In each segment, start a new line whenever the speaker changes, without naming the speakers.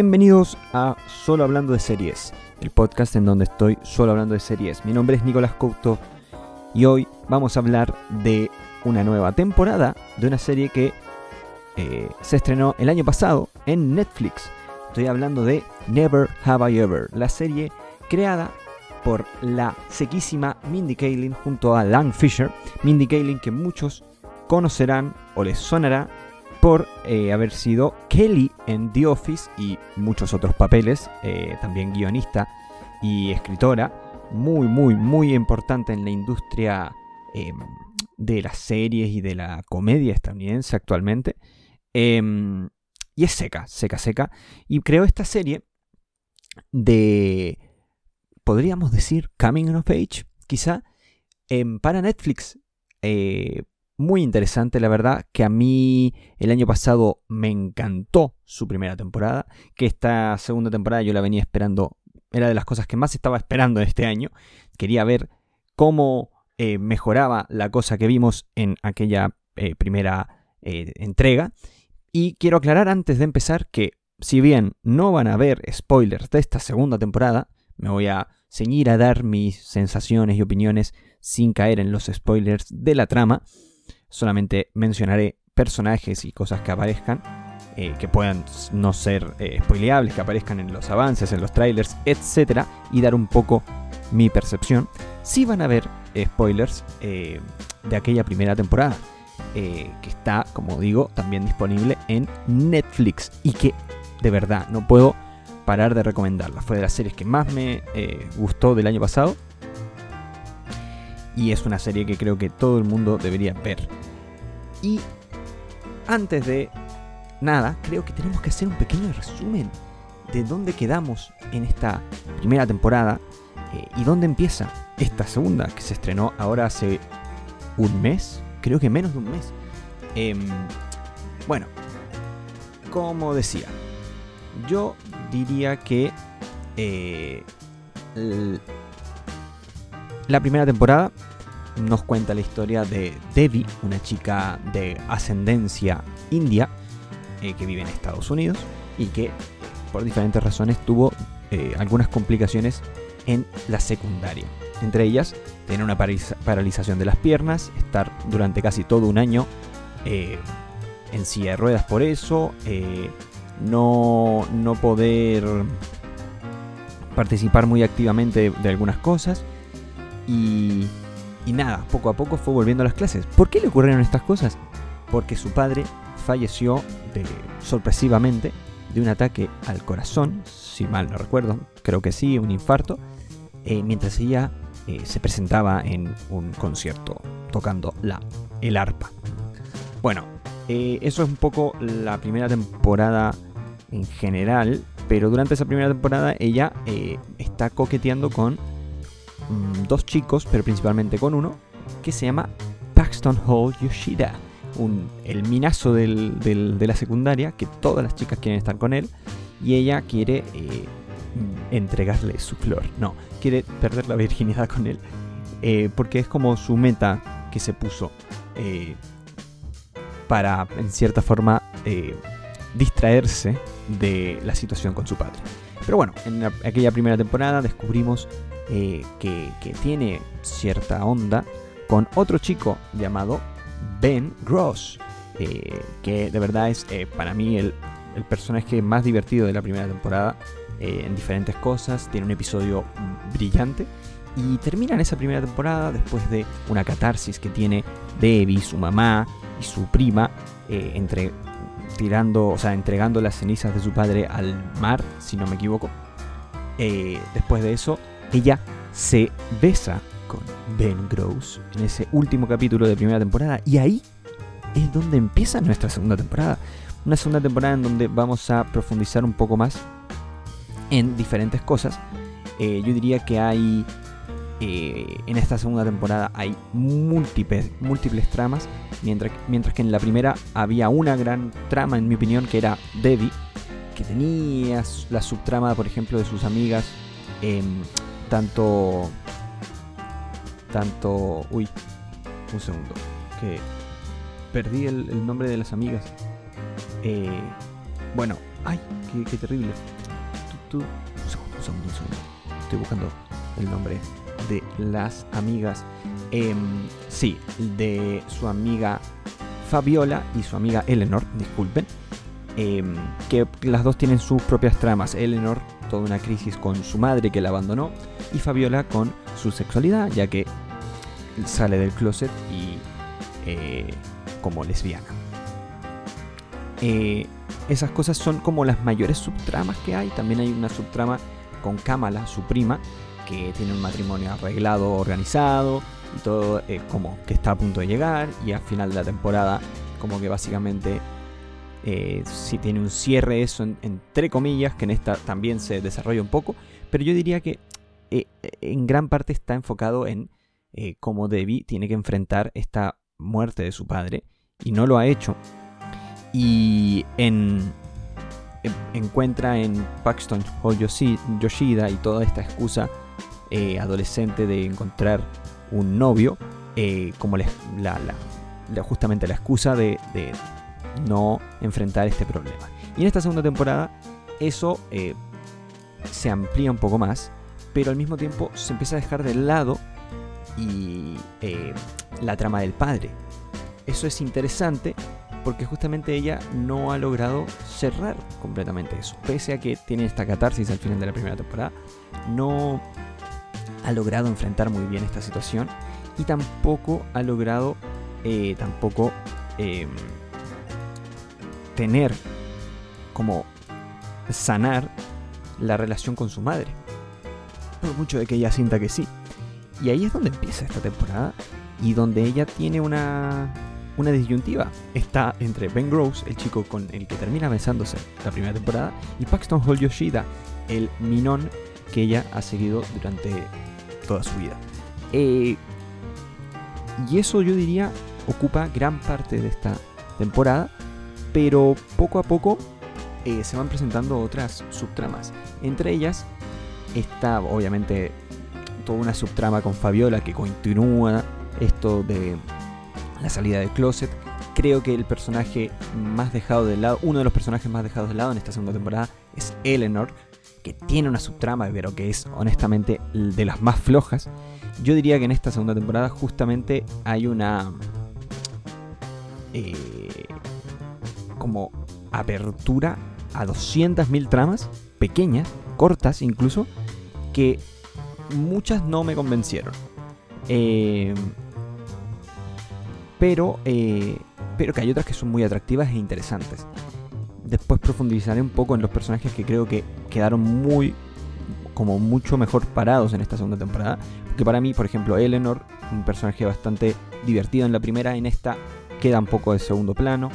Bienvenidos a Solo Hablando de Series, el podcast en donde estoy solo hablando de series. Mi nombre es Nicolás Couto y hoy vamos a hablar de una nueva temporada de una serie que eh, se estrenó el año pasado en Netflix. Estoy hablando de Never Have I Ever, la serie creada por la sequísima Mindy Kaling junto a Lang Fisher. Mindy Kaling que muchos conocerán o les sonará por eh, haber sido Kelly en The Office y muchos otros papeles, eh, también guionista y escritora, muy, muy, muy importante en la industria em, de las series y de la comedia estadounidense actualmente. Em, y es seca, seca, seca. Y creo esta serie de, podríamos decir, Coming of Age, quizá, em, para Netflix. Eh, muy interesante, la verdad, que a mí el año pasado me encantó su primera temporada, que esta segunda temporada yo la venía esperando, era de las cosas que más estaba esperando este año. Quería ver cómo eh, mejoraba la cosa que vimos en aquella eh, primera eh, entrega. Y quiero aclarar antes de empezar que si bien no van a haber spoilers de esta segunda temporada, me voy a ceñir a dar mis sensaciones y opiniones sin caer en los spoilers de la trama solamente mencionaré personajes y cosas que aparezcan, eh, que puedan no ser eh, spoileables, que aparezcan en los avances, en los trailers, etc. Y dar un poco mi percepción. Si van a ver spoilers eh, de aquella primera temporada, que está, como digo, también disponible en Netflix y que de verdad no puedo parar de recomendarla. Fue de las series que más me gustó del año pasado y es una serie que creo que todo el mundo debería ver. Y antes de nada, creo que tenemos que hacer un pequeño resumen de dónde quedamos en esta primera temporada eh, y dónde empieza esta segunda que se estrenó ahora hace un mes, creo que menos de un mes. Em, bueno, como decía, yo diría que eh, la primera temporada nos cuenta la historia de Devi, una chica de ascendencia india eh, que vive en Estados Unidos y que por diferentes razones tuvo eh, algunas complicaciones en la secundaria. Entre ellas, tener una paralización de las piernas, estar durante casi todo un año eh, en silla de ruedas por eso, no, no, poder participar muy activamente de algunas cosas y y nada, poco a poco fue volviendo a las clases. ¿Por qué le ocurrieron estas cosas? Porque su padre falleció sorpresivamente de un ataque al corazón, si mal no recuerdo, creo que sí, un infarto, eh, mientras ella eh, se presentaba en un concierto tocando la, el arpa. Bueno, eh, eso es un poco la primera temporada en general, pero durante esa primera temporada ella está coqueteando con Mm, dos chicos, pero principalmente con uno, que se llama Paxton Hall Yoshida. El minazo de la secundaria, que todas las chicas quieren estar con él, y ella quiere eh, entregarle su flor. No, quiere perder la virginidad con él, eh, porque es como su meta que se puso eh, para, en cierta forma, distraerse de la situación con su padre. Pero bueno, en aquella primera temporada descubrimos eh, que, tiene cierta onda con otro chico llamado Ben Gross, eh, que de verdad es eh, para mí el, personaje más divertido de la primera temporada en diferentes cosas, tiene un episodio brillante y termina en esa primera temporada después de una catarsis que tiene Debbie, su mamá y su prima entre tirando, o sea, entregando las cenizas de su padre al mar, si no me equivoco. después de eso, ella se besa con Ben Gross en ese último capítulo de primera temporada y ahí es donde empieza nuestra segunda temporada. Una segunda temporada en donde vamos a profundizar un poco más en diferentes cosas. Eh, yo diría que hay eh, en esta segunda temporada hay múltiples, múltiples tramas, mientras, mientras que en la primera había una gran trama, en mi opinión, que era Debbie, que tenía la subtrama, por ejemplo, de sus amigas. Em, tanto. Tanto. Uy, un segundo. Que perdí el, nombre de las amigas. Eh, bueno, ay, qué, terrible. Un segundo, un segundo, un segundo. Estoy buscando el nombre de las amigas. Em, sí, de su amiga Fabiola y su amiga Eleanor, disculpen. Em, que las dos tienen sus propias tramas. Eleanor, toda una crisis con su madre que la abandonó. Y Fabiola con su sexualidad, ya que sale del closet y eh, como lesbiana. Eh, esas cosas son como las mayores subtramas que hay. También hay una subtrama con Kamala, su prima, que tiene un matrimonio arreglado, organizado y todo eh, como que está a punto de llegar y al final de la temporada como que básicamente eh, si tiene un cierre eso entre comillas, que en esta también se desarrolla un poco, pero yo diría que eh, en gran parte está enfocado en cómo Debbie tiene que enfrentar esta muerte de su padre y no lo ha hecho. Y en, encuentra en Paxton Hall Yoshida y toda esta excusa eh, adolescente de encontrar un novio eh, como justamente la excusa de, no enfrentar este problema. Y en esta segunda temporada eso eh, se amplía un poco más, pero al mismo tiempo se empieza a dejar de lado y la trama del padre. Eso es interesante porque justamente ella no ha logrado cerrar completamente eso. Pese a que tiene esta catarsis al final de la primera temporada, no ha logrado enfrentar muy bien esta situación y tampoco ha logrado eh, tampoco em, tener como sanar la relación con su madre. Por mucho de que ella sienta que sí. Y ahí es donde empieza esta temporada y donde ella tiene una, una disyuntiva. Está entre Ben Gross, el chico con el que termina besándose la primera temporada, y Paxton Hall Yoshida, el minón que ella ha seguido durante toda su vida. Eh, y eso yo diría ocupa gran parte de esta temporada, pero poco a poco eh, se van presentando otras subtramas. Entre ellas está obviamente toda una subtrama con Fabiola que continúa esto de la salida del closet. Creo que el personaje más dejado de lado, uno de los personajes más dejados de lado en esta segunda temporada es Eleanor, que tiene una subtrama, pero que es honestamente de las más flojas. Yo diría que en esta segunda temporada justamente hay una... Eh, como apertura a 200.000 tramas, pequeñas, cortas incluso, que muchas no me convencieron. Eh, pero, eh, pero que hay otras que son muy atractivas e interesantes después profundizaré un poco en los personajes que creo que quedaron muy como mucho mejor parados en esta segunda temporada. Porque para mí, por ejemplo, Eleanor, un personaje bastante divertido en la primera, en esta queda un poco de segundo plano.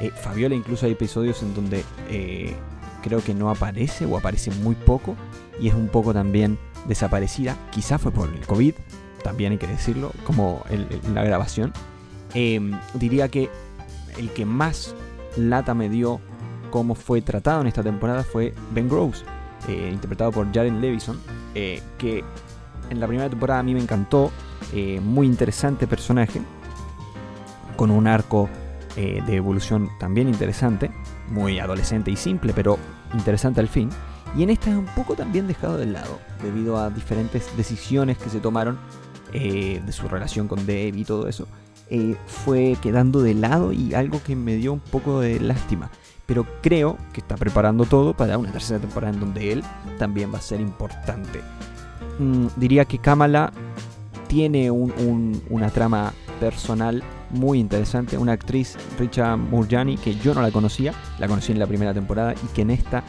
Eh, Fabiola incluso hay episodios en donde eh, creo que no aparece o aparece muy poco y es un poco también desaparecida. Quizá fue por el COVID, también hay que decirlo, como la grabación. Em, diría que el que más lata me dio cómo fue tratado en esta temporada fue Ben Gross, eh, interpretado por Jaren Levison, que en la primera temporada a mí me encantó, muy interesante personaje, con un arco de evolución también interesante, muy adolescente y simple, pero interesante al fin. Y en esta es un poco también dejado de lado, debido a diferentes decisiones que se tomaron de su relación con Deb y todo eso. fue quedando de lado y algo que me dio un poco de lástima pero creo que está preparando todo para una tercera temporada en donde él también va a ser importante. Mm, diría que Kamala tiene una trama personal muy interesante, una actriz, Richa Murjani, que yo no la conocía, la conocí en la primera temporada y que en esta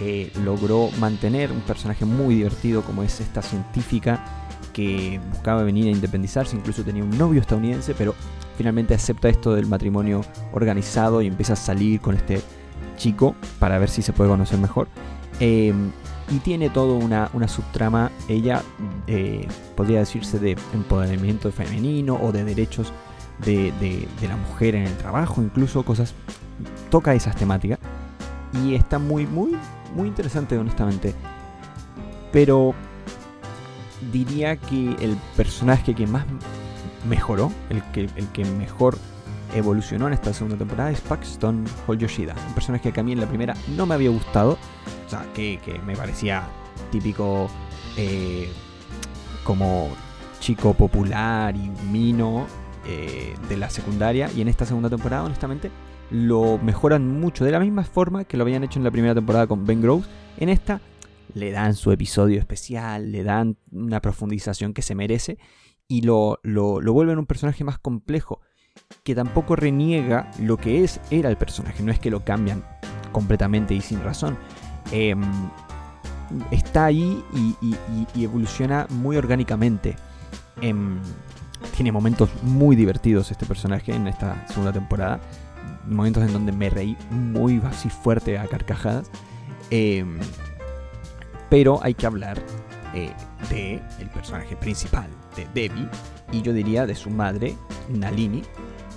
eh, logró mantener un personaje muy divertido como es esta científica que buscaba venir a independizarse, incluso tenía un novio estadounidense, pero finalmente acepta esto del matrimonio organizado y empieza a salir con este chico para ver si se puede conocer mejor. Em, y tiene toda una, subtrama, ella eh, podría decirse de empoderamiento femenino o de derechos de, la mujer en el trabajo, incluso cosas, toca esas temáticas. Y está muy, muy, muy interesante, honestamente. Pero diría que el personaje que más mejoró, el que, el que mejor evolucionó en esta segunda temporada es Paxton Hall Yoshida, un personaje que a mí en la primera no me había gustado, O sea, que, me parecía típico eh, como chico popular y mino eh, de la secundaria. Y en esta segunda temporada, honestamente, lo mejoran mucho. De la misma forma que lo habían hecho en la primera temporada con Ben Groves. En esta le dan su episodio especial, le dan una profundización que se merece y lo, lo, lo vuelven un personaje más complejo, que tampoco reniega lo que es, era el personaje, no es que lo cambian completamente y sin razón. Em, está ahí y, evoluciona muy orgánicamente. Em, tiene momentos muy divertidos este personaje en esta segunda temporada. Momentos en donde me reí muy así fuerte a carcajadas. Em, pero hay que hablar eh, de personaje principal, de Debbie, y yo diría de su madre, Nalini.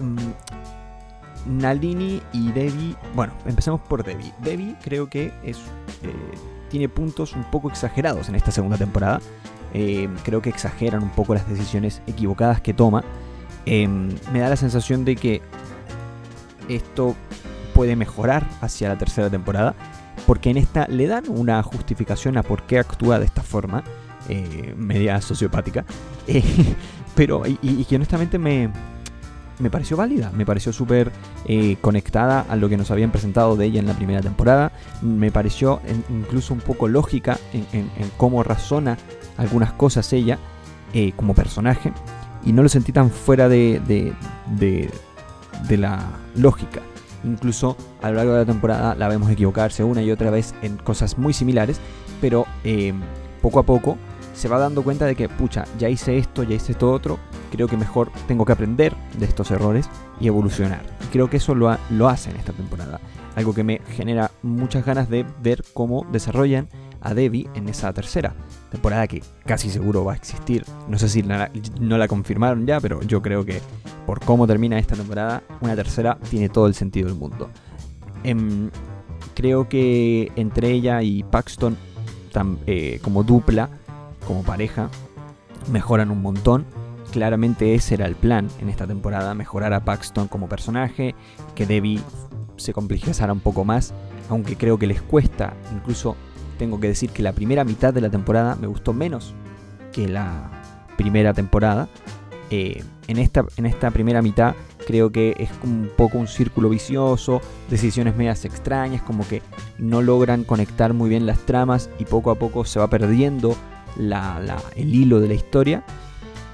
Mm, Nalini y Debbie, bueno, empecemos por Debbie. Debbie creo que es, eh, tiene puntos un poco exagerados en esta segunda temporada. Eh, creo que exageran un poco las decisiones equivocadas que toma. Em, me da la sensación de que esto puede mejorar hacia la tercera temporada porque en esta le dan una justificación a por qué actúa de esta forma, eh, media sociopática, eh, pero y, que honestamente me, me pareció válida, me pareció súper eh, conectada a lo que nos habían presentado de ella en la primera temporada, me pareció incluso un poco lógica en, cómo razona algunas cosas ella como personaje, y no lo sentí tan fuera de, de, de, de la lógica. Incluso a lo largo de la temporada la vemos equivocarse una y otra vez en cosas muy similares, pero eh, poco a poco se va dando cuenta de que, pucha, ya hice esto, ya hice esto otro, creo que mejor tengo que aprender de estos errores y evolucionar. Y creo que eso lo, lo hace en esta temporada. Algo que me genera muchas ganas de ver cómo desarrollan a Debbie en esa tercera temporada que casi seguro va a existir. No sé si no la confirmaron ya, pero yo creo que por cómo termina esta temporada, una tercera tiene todo el sentido del mundo. Em, creo que entre ella y Paxton, eh, como dupla, como pareja, mejoran un montón. Claramente ese era el plan en esta temporada, mejorar a Paxton como personaje, que Debbie se complejizara un poco más, aunque creo que les cuesta, incluso tengo que decir que la primera mitad de la temporada me gustó menos que la primera temporada. Eh, en, esta, en esta primera mitad creo que es un poco un círculo vicioso, decisiones medias extrañas, como que no logran conectar muy bien las tramas y poco a poco se va perdiendo el hilo de la historia,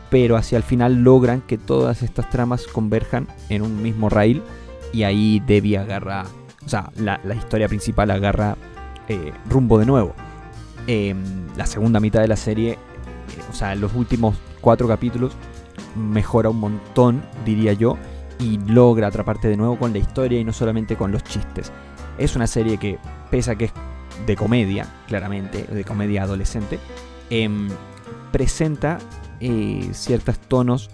pero hacia el final logran que todas estas tramas converjan en un mismo rail y ahí Debbie agarra, o sea, la, historia principal agarra eh, rumbo de nuevo. Em, la segunda mitad de la serie, o sea, los últimos cuatro capítulos, mejora un montón, diría yo, y logra atraparte de nuevo con la historia y no solamente con los chistes. Es una serie que, pese a que es de comedia, claramente, de comedia adolescente, em, presenta eh, ciertos tonos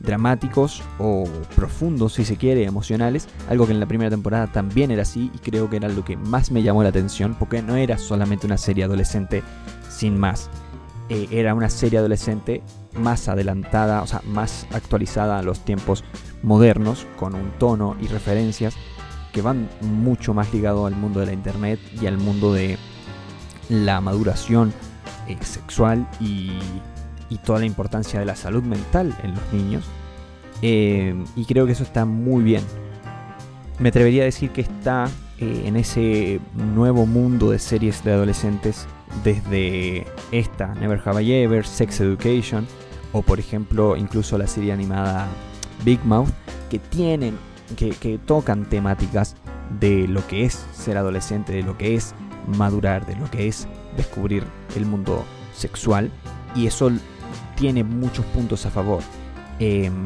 dramáticos o profundos, si se quiere, emocionales, algo que en la primera temporada también era así y creo que era lo que más me llamó la atención, porque no era solamente una serie adolescente sin más, eh, era una serie adolescente más adelantada, o sea, más actualizada a los tiempos modernos, con un tono y referencias que van mucho más ligado al mundo de la internet y al mundo de la maduración eh, sexual y, toda la importancia de la salud mental en los niños. Eh, y creo que eso está muy bien. Me atrevería a decir que está eh, en ese nuevo mundo de series de adolescentes desde esta, Never Have I Ever, Sex Education, o por ejemplo incluso la serie animada Big Mouth, que tienen, que, que tocan temáticas de lo que es ser adolescente, de lo que es madurar, de lo que es descubrir el mundo sexual, y eso tiene muchos puntos a favor. Em,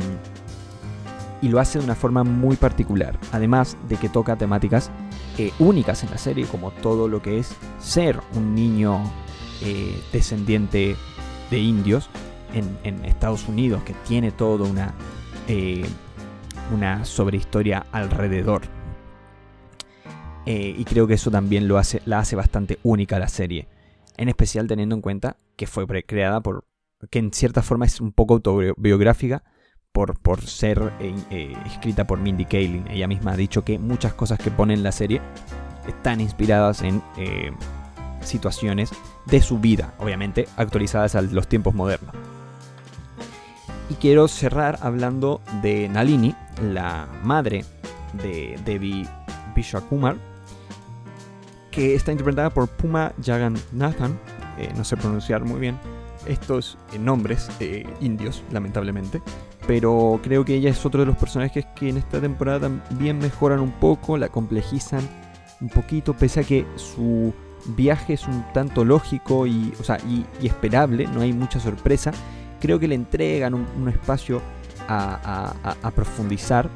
y lo hace de una forma muy particular, además de que toca temáticas eh, únicas en la serie, como todo lo que es ser un niño eh, descendiente de indios en, Estados Unidos, que tiene toda una, eh, una sobrehistoria alrededor. y creo que eso también lo hace, la hace bastante única la serie. En especial teniendo en cuenta que fue creada por. Que en cierta forma es un poco autobiográfica por, por ser eh, eh, escrita por Mindy Kaling. Ella misma ha dicho que muchas cosas que pone en la serie están inspiradas en, eh, situaciones de su vida, obviamente actualizadas a los tiempos modernos. Y quiero cerrar hablando de Nalini, la madre de Devi Vishwakumar, que está interpretada por Puma Jagannathan, eh, no sé pronunciar muy bien estos eh, nombres eh, indios, lamentablemente, pero creo que ella es otro de los personajes que en esta temporada también mejoran un poco, la complejizan un poquito, pese a que su viaje es un tanto lógico y, y, esperable, no hay mucha sorpresa, creo que le entregan un, espacio a, profundizar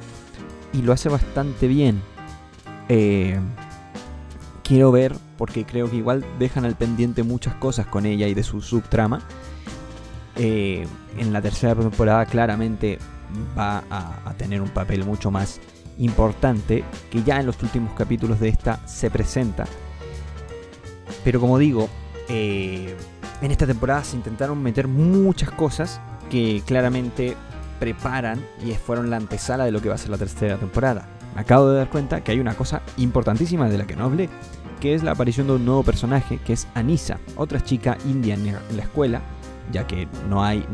y lo hace bastante bien. Eh, quiero ver, porque creo que igual dejan al pendiente muchas cosas con ella y de su subtrama. Eh, en la tercera temporada claramente va a, tener un papel mucho más importante que ya en los últimos capítulos de esta se presenta. Pero como digo, eh, en esta temporada se intentaron meter muchas cosas que claramente preparan y fueron la antesala de lo que va a ser la tercera temporada. Acabo de dar cuenta que hay una cosa importantísima de la que no hablé, que es la aparición de un nuevo personaje, que es Anisa, otra chica india en la escuela, ya que no hay,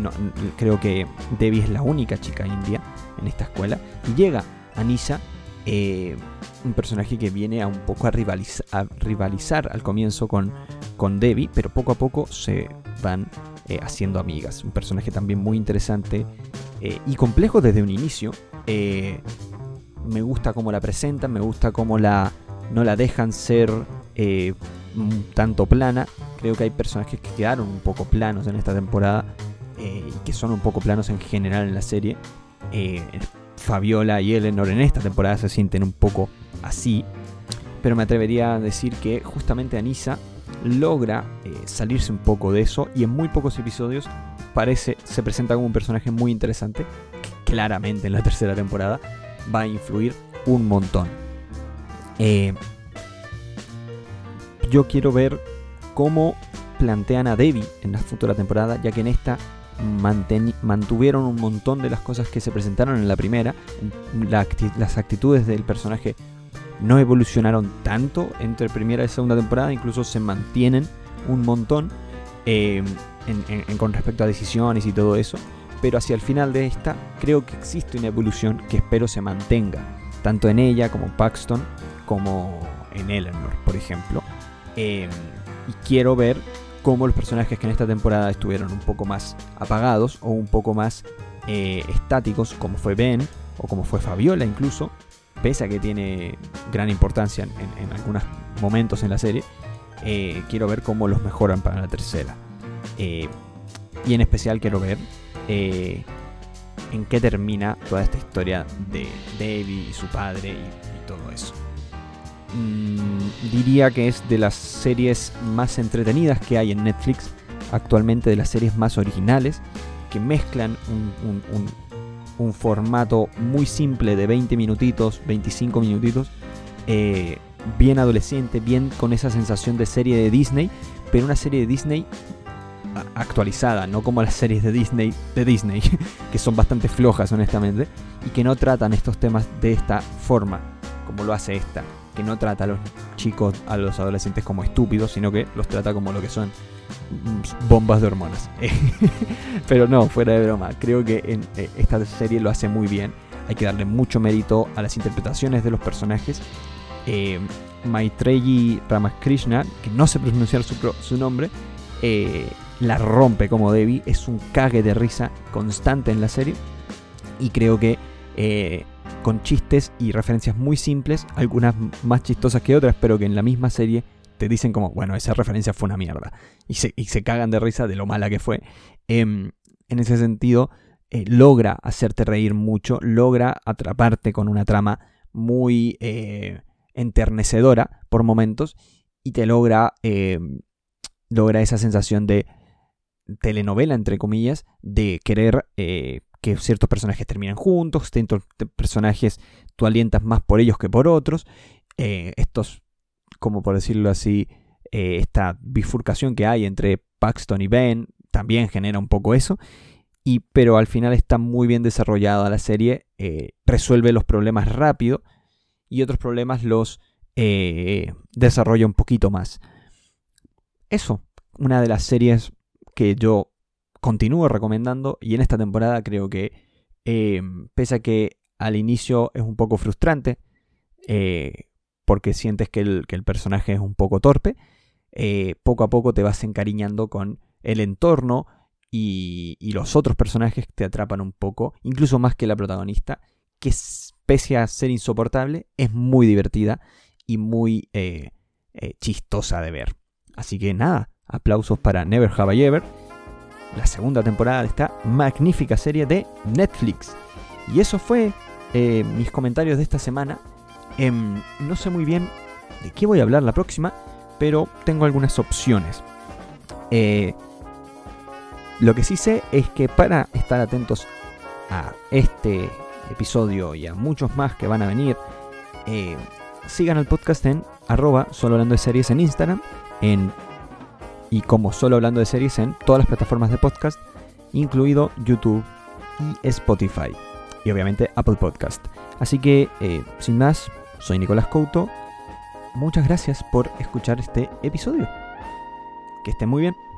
creo que Debbie es la única chica india en esta escuela, y llega Anisa, eh, un personaje que viene a un poco a, rivalizar al comienzo con, con Debbie, pero poco a poco se van eh, haciendo amigas. Un personaje también muy interesante eh, y complejo desde un inicio me gusta cómo la presentan, me gusta cómo la, no la dejan ser eh, tanto plana. Creo que hay personajes que quedaron un poco planos en esta temporada eh, y que son un poco planos en general en la serie. Eh, Fabiola y Eleanor en esta temporada se sienten un poco así. Pero me atrevería a decir que justamente Anisa logra salirse un poco de eso y en muy pocos episodios parece, se presenta como un personaje muy interesante, claramente en la tercera temporada va a influir un montón. Eh, yo quiero ver cómo plantean a Debbie en la futura temporada, ya que en esta mantuvieron un montón de las cosas que se presentaron en la primera. las actitudes del personaje no evolucionaron tanto entre primera y segunda temporada, incluso se mantienen un montón eh, con respecto a decisiones y todo eso pero hacia el final de esta creo que existe una evolución que espero se mantenga, tanto en ella como Paxton, como en Eleanor, por ejemplo. Em, y quiero ver cómo los personajes que en esta temporada estuvieron un poco más apagados o un poco más eh, estáticos, como fue Ben o como fue Fabiola incluso, pese a que tiene gran importancia en, algunos momentos en la serie, eh, quiero ver cómo los mejoran para la tercera. Eh, y en especial quiero ver eh, en qué termina toda esta historia de Debbie y su padre y, todo eso. Mm, diría que es de las series más entretenidas que hay en Netflix, actualmente de las series más originales, que mezclan un, formato muy simple de 20 minutitos, 25 minutitos, eh, bien adolescente, bien con esa sensación de serie de Disney, pero una serie de Disney actualizada, no como las series de Disney, de Disney, que son bastante flojas honestamente, y que no tratan estos temas de esta forma, como lo hace esta, que no trata a los chicos, a los adolescentes como estúpidos, sino que los trata como lo que son mm, bombas de hormonas. Pero no, fuera de broma, creo que en eh, esta serie lo hace muy bien, hay que darle mucho mérito a las interpretaciones de los personajes. Eh, Maitreyi Ramakrishna, que no sé pronunciar su, su nombre, eh, la rompe como Debbie, es un cague de risa constante en la serie y creo que eh, con chistes y referencias muy simples, algunas más chistosas que otras, pero que en la misma serie te dicen como, bueno, esa referencia fue una mierda y se, cagan de risa de lo mala que fue. Em, en ese sentido, eh, logra hacerte reír mucho, logra atraparte con una trama muy eh, enternecedora por momentos y te logra, em, logra esa sensación de telenovela, entre comillas, de querer eh, que ciertos personajes terminen juntos, ciertos personajes tú alientas más por ellos que por otros. Eh, estos, como por decirlo así, eh, esta bifurcación que hay entre Paxton y Ben también genera un poco eso. Y, pero al final está muy bien desarrollada la serie, resuelve los problemas rápido y otros problemas los desarrolla un poquito más. eso, una de las series que yo continúo recomendando y en esta temporada creo que, eh, pese a que al inicio es un poco frustrante, eh, porque sientes que el, personaje es un poco torpe, eh, poco a poco te vas encariñando con el entorno y, los otros personajes te atrapan un poco, incluso más que la protagonista, que pese a ser insoportable, es muy divertida y muy chistosa de ver. Así que nada, aplausos para Never Have I Ever, la segunda temporada de esta magnífica serie de Netflix. Y eso fue eh, mis comentarios de esta semana. Em, no sé muy bien de qué voy a hablar la próxima, pero tengo algunas opciones. Eh, lo que sí sé es que para estar atentos a este episodio y a muchos más que van a venir, eh, sigan el podcast en arroba solo hablando de series en Instagram, y como solo hablando de series en todas las plataformas de podcast, incluido YouTube y Spotify. Y obviamente Apple Podcast. Así que, eh, sin más, soy Nicolás Couto. Muchas gracias por escuchar este episodio. Que estén muy bien.